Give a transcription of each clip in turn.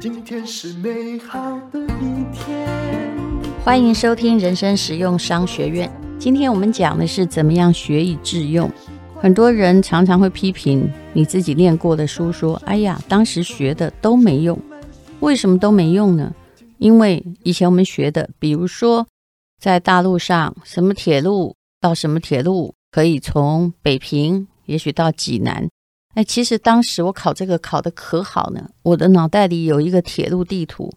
今天是美好的一天。欢迎收听人生实用商学院。今天我们讲的是怎么样学以致用。很多人常常会批评你自己念过的书，说：“哎呀，当时学的都没用。”为什么都没用呢？因为以前我们学的，比如说在大陆上，什么铁路到什么铁路可以从北平，也许到济南。哎，其实当时我考这个考得可好呢，我的脑袋里有一个铁路地图。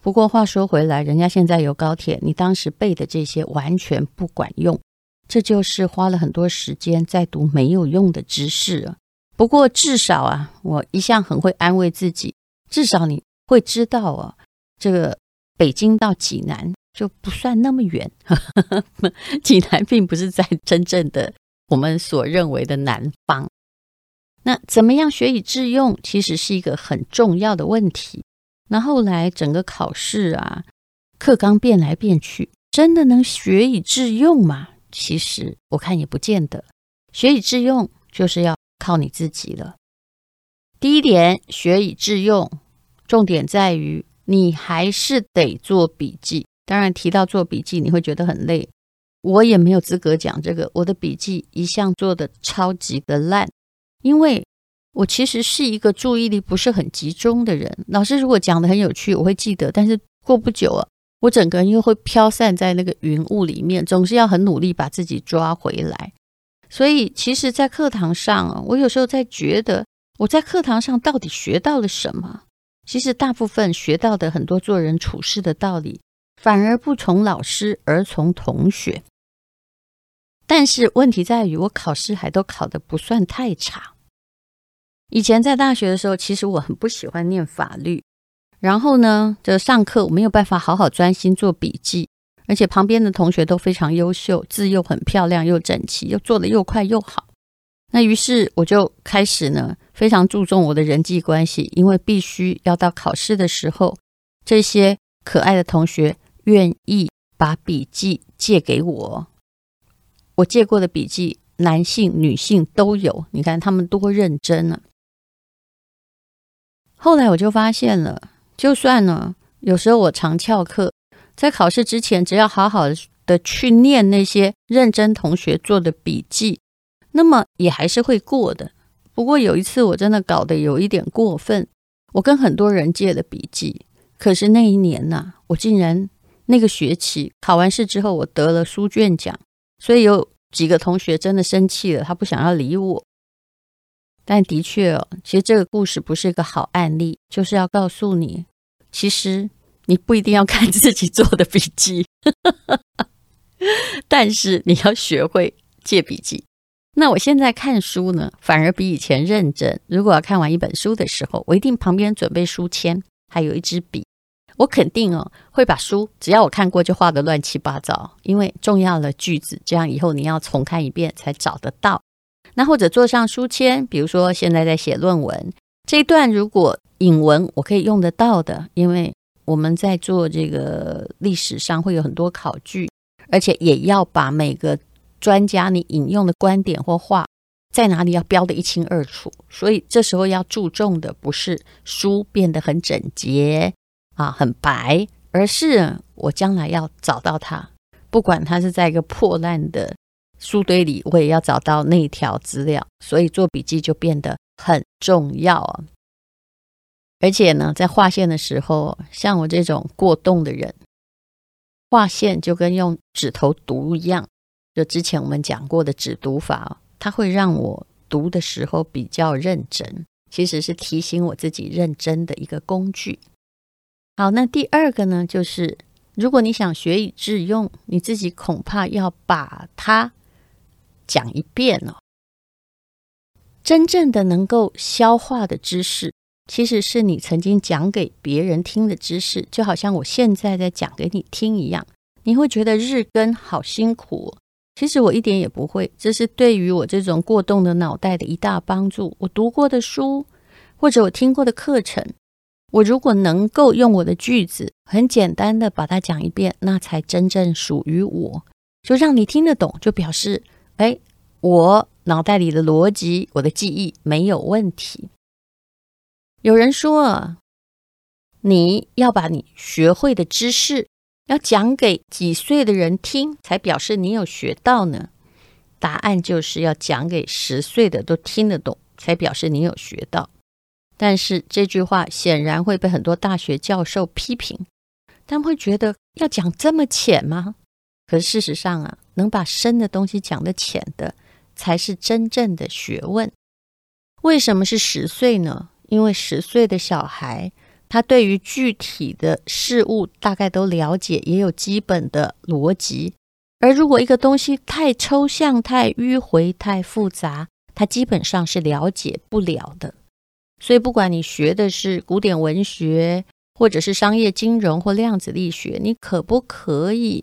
不过话说回来，人家现在有高铁，你当时背的这些完全不管用。这就是花了很多时间在读没有用的知识啊。不过至少啊，我一向很会安慰自己，至少你会知道啊，这个北京到济南就不算那么远。济南并不是在真正的我们所认为的南方。那怎么样学以致用，其实是一个很重要的问题。那后来整个考试啊，课纲变来变去，真的能学以致用吗？其实我看也不见得，学以致用就是要靠你自己了。第一点，学以致用，重点在于你还是得做笔记。当然，提到做笔记，你会觉得很累，我也没有资格讲这个。我的笔记一向做得超级的烂，因为我其实是一个注意力不是很集中的人。老师如果讲得很有趣，我会记得，但是过不久啊。我整个人又会飘散在那个云雾里面，总是要很努力把自己抓回来。所以，其实，在课堂上，我有时候在觉得，我在课堂上到底学到了什么？其实，大部分学到的很多做人处事的道理，反而不从老师，而从同学。但是，问题在于，我考试还都考得不算太差。以前在大学的时候，其实我很不喜欢念法律。然后呢，这上课我没有办法好好专心做笔记，而且旁边的同学都非常优秀，字又很漂亮又整齐，又做得又快又好。那于是我就开始呢，非常注重我的人际关系，因为必须要到考试的时候，这些可爱的同学愿意把笔记借给我。我借过的笔记，男性、女性都有，你看他们多认真啊。后来我就发现了。就算呢，有时候我常翘课，在考试之前，只要好好的去念那些认真同学做的笔记，那么也还是会过的。不过有一次我真的搞得有一点过分，我跟很多人借了笔记，可是那一年呐，我竟然那个学期考完试之后，我得了书卷奖，所以有几个同学真的生气了，他不想要理我。但的确哦，其实这个故事不是一个好案例，就是要告诉你，其实你不一定要看自己做的笔记，但是你要学会借笔记。那我现在看书呢，反而比以前认真。如果要看完一本书的时候，我一定旁边准备书签，还有一支笔。我肯定哦，会把书只要我看过就画得乱七八糟，因为重要的句子，这样以后你要重看一遍才找得到。那或者做上书签，比如说现在在写论文这一段，如果引文我可以用得到的，因为我们在做这个历史上会有很多考据，而且也要把每个专家你引用的观点或话在哪里要标得一清二楚，所以这时候要注重的不是书变得很整洁啊很白，而是我将来要找到它，不管它是在一个破烂的。书堆里，我也要找到那条资料，所以做笔记就变得很重要啊。而且呢，在画线的时候，像我这种过动的人，画线就跟用指头读一样，就之前我们讲过的指读法，它会让我读的时候比较认真，其实是提醒我自己认真的一个工具。好，那第二个呢，就是如果你想学以致用，你自己恐怕要把它。讲一遍哦，真正的能够消化的知识，其实是你曾经讲给别人听的知识，就好像我现在在讲给你听一样。你会觉得日更好辛苦，其实我一点也不会，这是对于我这种过动的脑袋的一大帮助。我读过的书，或者我听过的课程，我如果能够用我的句子很简单的把它讲一遍，那才真正属于我。就让你听得懂，就表示。哎，我脑袋里的逻辑、我的记忆没有问题。有人说，你要把你学会的知识要讲给几岁的人听，才表示你有学到呢？答案就是要讲给十岁的都听得懂，才表示你有学到。但是这句话显然会被很多大学教授批评，他们会觉得要讲这么浅吗？可是事实上啊，能把深的东西讲得浅的，才是真正的学问。为什么是十岁呢？因为十岁的小孩，他对于具体的事物大概都了解，也有基本的逻辑。而如果一个东西太抽象、太迂回、太复杂，他基本上是了解不了的。所以，不管你学的是古典文学，或者是商业金融或量子力学，你可不可以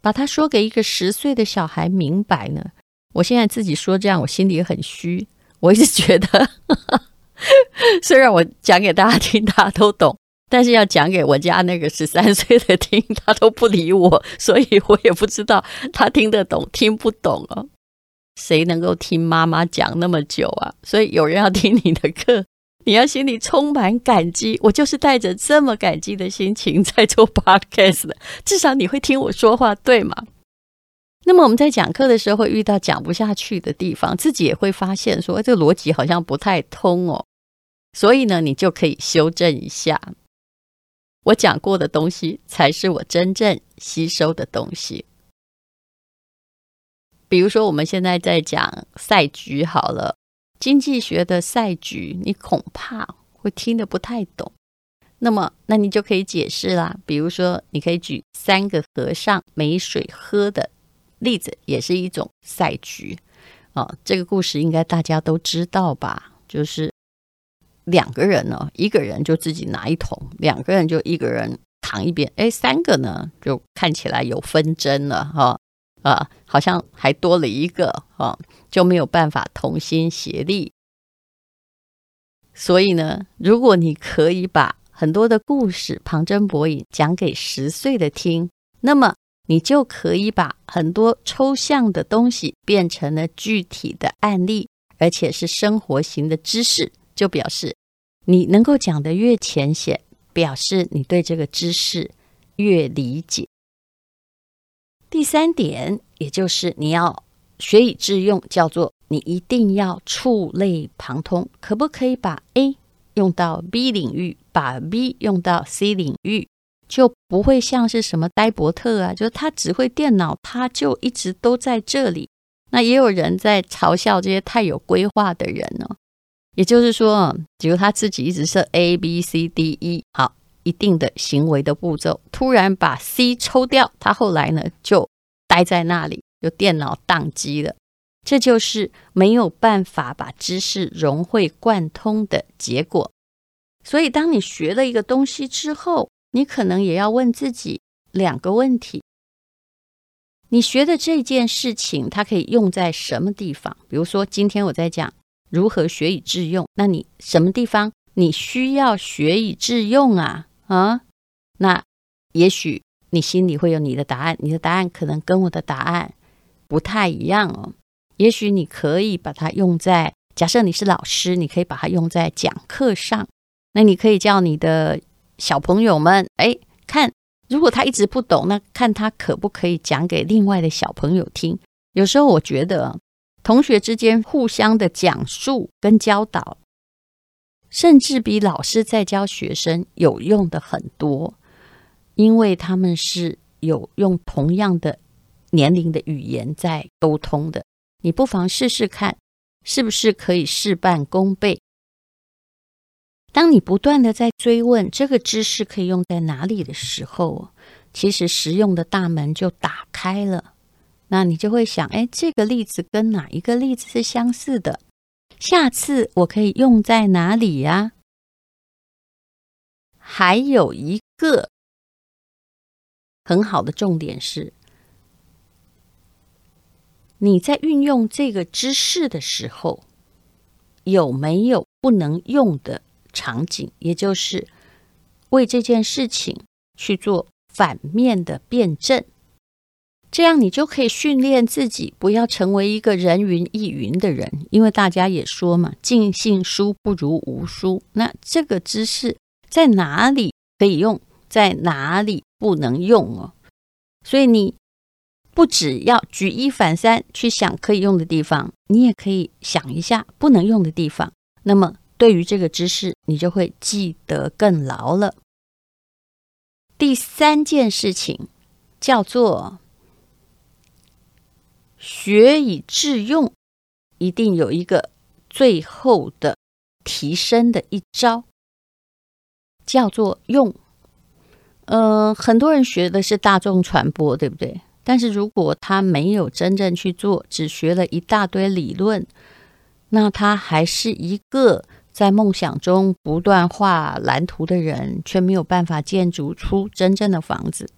把它说给一个十岁的小孩明白呢？我现在自己说这样，我心里很虚。我一直觉得，虽然我讲给大家听，大家都懂。但是要讲给我家那个十三岁的听，他都不理我，所以我也不知道他听得懂听不懂哦。谁能够听妈妈讲那么久啊？所以有人要听你的课，你要心里充满感激。我就是带着这么感激的心情在做 podcast 的，至少你会听我说话，对吗？那么我们在讲课的时候会遇到讲不下去的地方，自己也会发现说这个逻辑好像不太通哦。所以呢，你就可以修正一下。我讲过的东西才是我真正吸收的东西。比如说，我们现在在讲赛局好了，经济学的赛局，你恐怕会听得不太懂。那么，那你就可以解释啦。比如说，你可以举三个和尚没水喝的例子，也是一种赛局、哦。这个故事应该大家都知道吧？就是。两个人呢，一个人就自己拿一桶，两个人就一个人扛一边，哎，三个呢就看起来有纷争了哈啊，好像还多了一个啊，就没有办法同心协力。所以呢，如果你可以把很多的故事旁征博引讲给十岁的听，那么你就可以把很多抽象的东西变成了具体的案例，而且是生活型的知识。就表示你能够讲得越浅显，表示你对这个知识越理解。第三点，也就是你要学以致用，叫做你一定要触类旁通。可不可以把 A 用到 B 领域，把 B 用到 C 领域，就不会像是什么呆伯特啊，就是他只会电脑，他就一直都在这里。那也有人在嘲笑这些太有规划的人呢、哦。也就是说，比如他自己一直设 A B C D E 好一定的行为的步骤，突然把 C 抽掉，他后来呢就待在那里，就电脑宕机了。这就是没有办法把知识融会贯通的结果。所以，当你学了一个东西之后，你可能也要问自己两个问题：你学的这件事情，它可以用在什么地方？比如说，今天我在讲。如何学以致用？那你什么地方你需要学以致用啊？啊，那也许你心里会有你的答案，你的答案可能跟我的答案不太一样哦。也许你可以把它用在，假设你是老师，你可以把它用在讲课上。那你可以叫你的小朋友们，哎，看，如果他一直不懂，那看他可不可以讲给另外的小朋友听。有时候我觉得。同学之间互相的讲述跟教导，甚至比老师在教学生有用的很多，因为他们是有用同样的年龄的语言在沟通的。你不妨试试看，是不是可以事半功倍？当你不断的在追问这个知识可以用在哪里的时候，其实实用的大门就打开了。那你就会想，哎，这个例子跟哪一个例子是相似的？下次我可以用在哪里呀？还有一个很好的重点是，你在运用这个知识的时候，有没有不能用的场景？也就是为这件事情去做反面的辩证。这样你就可以训练自己，不要成为一个人云亦云的人。因为大家也说嘛，尽信书不如无书。那这个知识在哪里可以用，在哪里不能用哦？所以你不只要举一反三去想可以用的地方，你也可以想一下不能用的地方。那么对于这个知识，你就会记得更牢了。第三件事情叫做。学以致用，一定有一个最后的提升的一招，叫做用。呃，很多人学的是大众传播，对不对？但是如果他没有真正去做，只学了一大堆理论，那他还是一个在梦想中不断画蓝图的人，却没有办法建筑出真正的房子。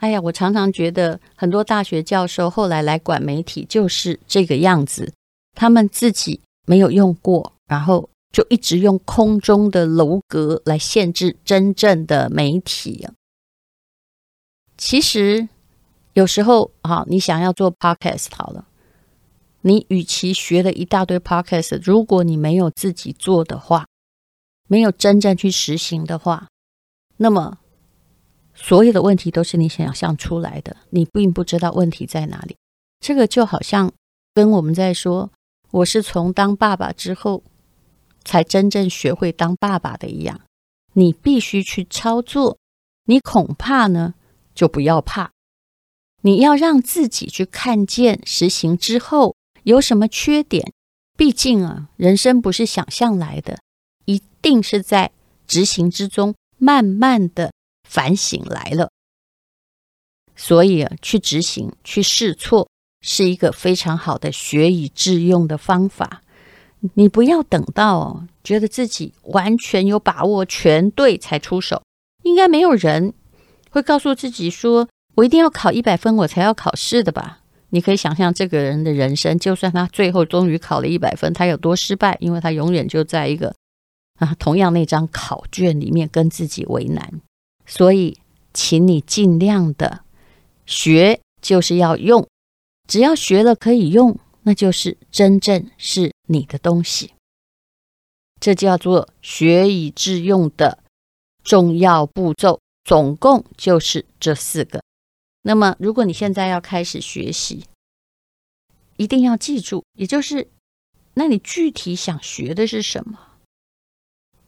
哎呀，我常常觉得很多大学教授后来来管媒体就是这个样子，他们自己没有用过，然后就一直用空中的楼阁来限制真正的媒体。其实有时候啊，你想要做 podcast 好了，你与其学了一大堆 podcast，如果你没有自己做的话，没有真正去实行的话，那么。所有的问题都是你想象出来的，你并不知道问题在哪里。这个就好像跟我们在说，我是从当爸爸之后才真正学会当爸爸的一样。你必须去操作，你恐怕呢就不要怕，你要让自己去看见实行之后有什么缺点。毕竟啊，人生不是想象来的，一定是在执行之中慢慢的。反省来了，所以啊，去执行、去试错是一个非常好的学以致用的方法。你不要等到觉得自己完全有把握、全对才出手。应该没有人会告诉自己说：“我一定要考一百分，我才要考试的吧？”你可以想象这个人的人生，就算他最后终于考了一百分，他有多失败，因为他永远就在一个啊同样那张考卷里面跟自己为难。所以，请你尽量的学，就是要用。只要学了可以用，那就是真正是你的东西。这叫做学以致用的重要步骤，总共就是这四个。那么，如果你现在要开始学习，一定要记住，也就是，那你具体想学的是什么？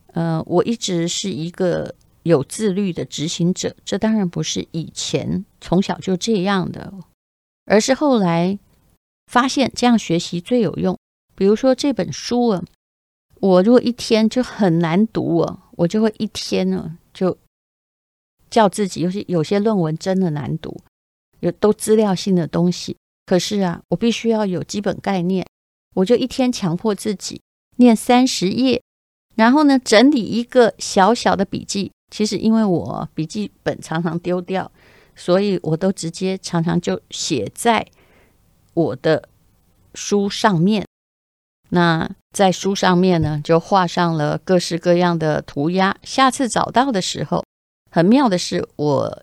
呃，我一直是一个。有自律的执行者，这当然不是以前从小就这样的，而是后来发现这样学习最有用。比如说这本书啊，我如果一天就很难读啊，我就会一天呢就叫自己，尤其有些论文真的难读，有都资料性的东西。可是啊，我必须要有基本概念，我就一天强迫自己念三十页，然后呢整理一个小小的笔记。其实，因为我笔记本常常丢掉，所以我都直接常常就写在我的书上面。那在书上面呢，就画上了各式各样的涂鸦。下次找到的时候，很妙的是，我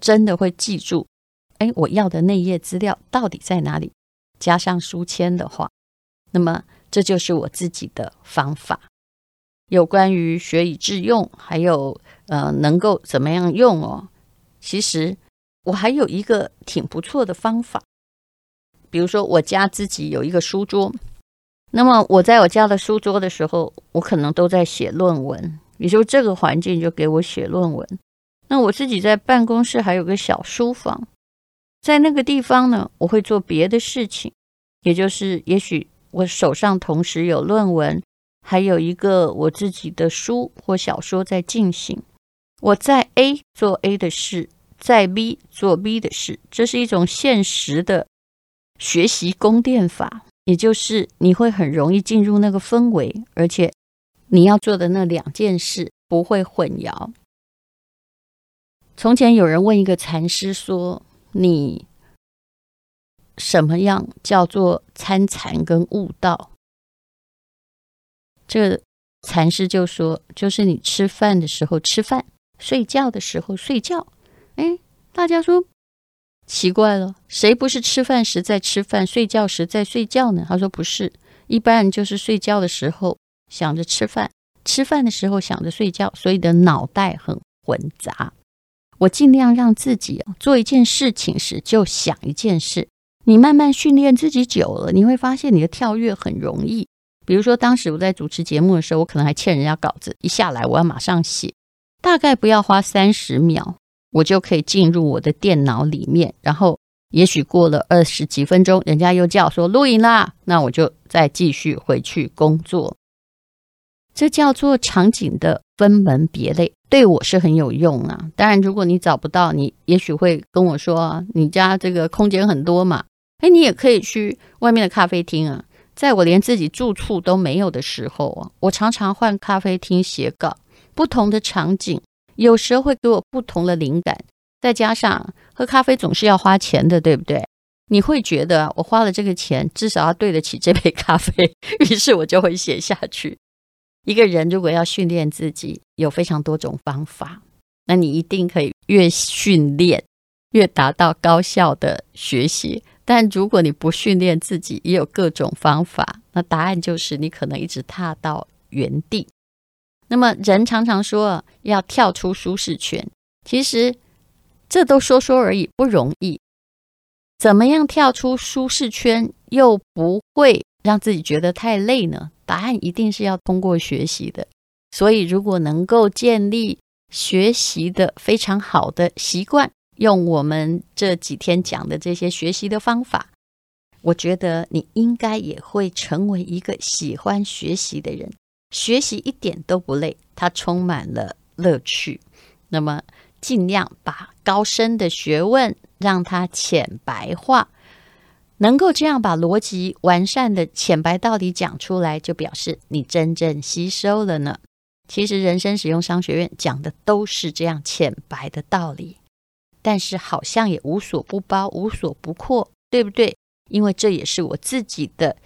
真的会记住，哎，我要的那页资料到底在哪里？加上书签的话，那么这就是我自己的方法。有关于学以致用，还有呃能够怎么样用哦？其实我还有一个挺不错的方法，比如说我家自己有一个书桌，那么我在我家的书桌的时候，我可能都在写论文，也就这个环境就给我写论文。那我自己在办公室还有个小书房，在那个地方呢，我会做别的事情，也就是也许我手上同时有论文。还有一个我自己的书或小说在进行，我在 A 做 A 的事，在 B 做 B 的事，这是一种现实的学习宫殿法，也就是你会很容易进入那个氛围，而且你要做的那两件事不会混淆。从前有人问一个禅师说：“你什么样叫做参禅跟悟道？”这禅师就说：“就是你吃饭的时候吃饭，睡觉的时候睡觉。”哎，大家说奇怪了，谁不是吃饭时在吃饭，睡觉时在睡觉呢？他说不是，一般人就是睡觉的时候想着吃饭，吃饭的时候想着睡觉，所以的脑袋很混杂。我尽量让自己做一件事情时就想一件事。你慢慢训练自己久了，你会发现你的跳跃很容易。比如说，当时我在主持节目的时候，我可能还欠人家稿子，一下来我要马上写，大概不要花三十秒。我就可以进入我的电脑里面，然后也许过了二十几分钟，人家又叫说录影啦，那我就再继续回去工作。这叫做场景的分门别类，对我是很有用啊。当然，如果你找不到，你也许会跟我说，你家这个空间很多嘛，哎，你也可以去外面的咖啡厅啊。在我连自己住处都没有的时候啊，我常常换咖啡厅写稿，不同的场景。有时候会给我不同的灵感，再加上喝咖啡总是要花钱的，对不对？你会觉得我花了这个钱，至少要对得起这杯咖啡，于是我就会写下去。一个人如果要训练自己，有非常多种方法，那你一定可以越训练越达到高效的学习。但如果你不训练自己，也有各种方法，那答案就是你可能一直踏到原地。那么人常常说要跳出舒适圈，其实这都说说而已，不容易。怎么样跳出舒适圈又不会让自己觉得太累呢？答案一定是要通过学习的。所以如果能够建立学习的非常好的习惯，用我们这几天讲的这些学习的方法，我觉得你应该也会成为一个喜欢学习的人。学习一点都不累，它充满了乐趣。那么，尽量把高深的学问让它浅白化，能够这样把逻辑完善的浅白道理讲出来，就表示你真正吸收了呢。其实，人生使用商学院讲的都是这样浅白的道理，但是好像也无所不包、无所不扩，对不对？因为这也是我自己的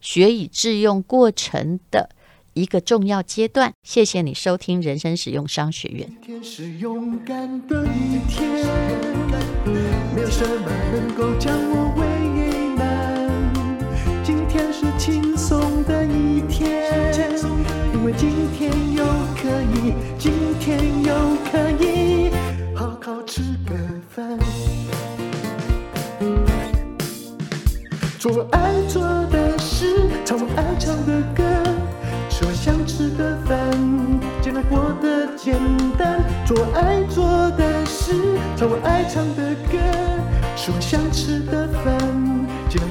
学以致用过程的。一个重要阶段，谢谢你收听人生使用商学院。今天是勇敢的一天，没有什么能够将我为难。今天是轻做爱做的事，唱我爱唱的歌。吃我想吃的饭，尽量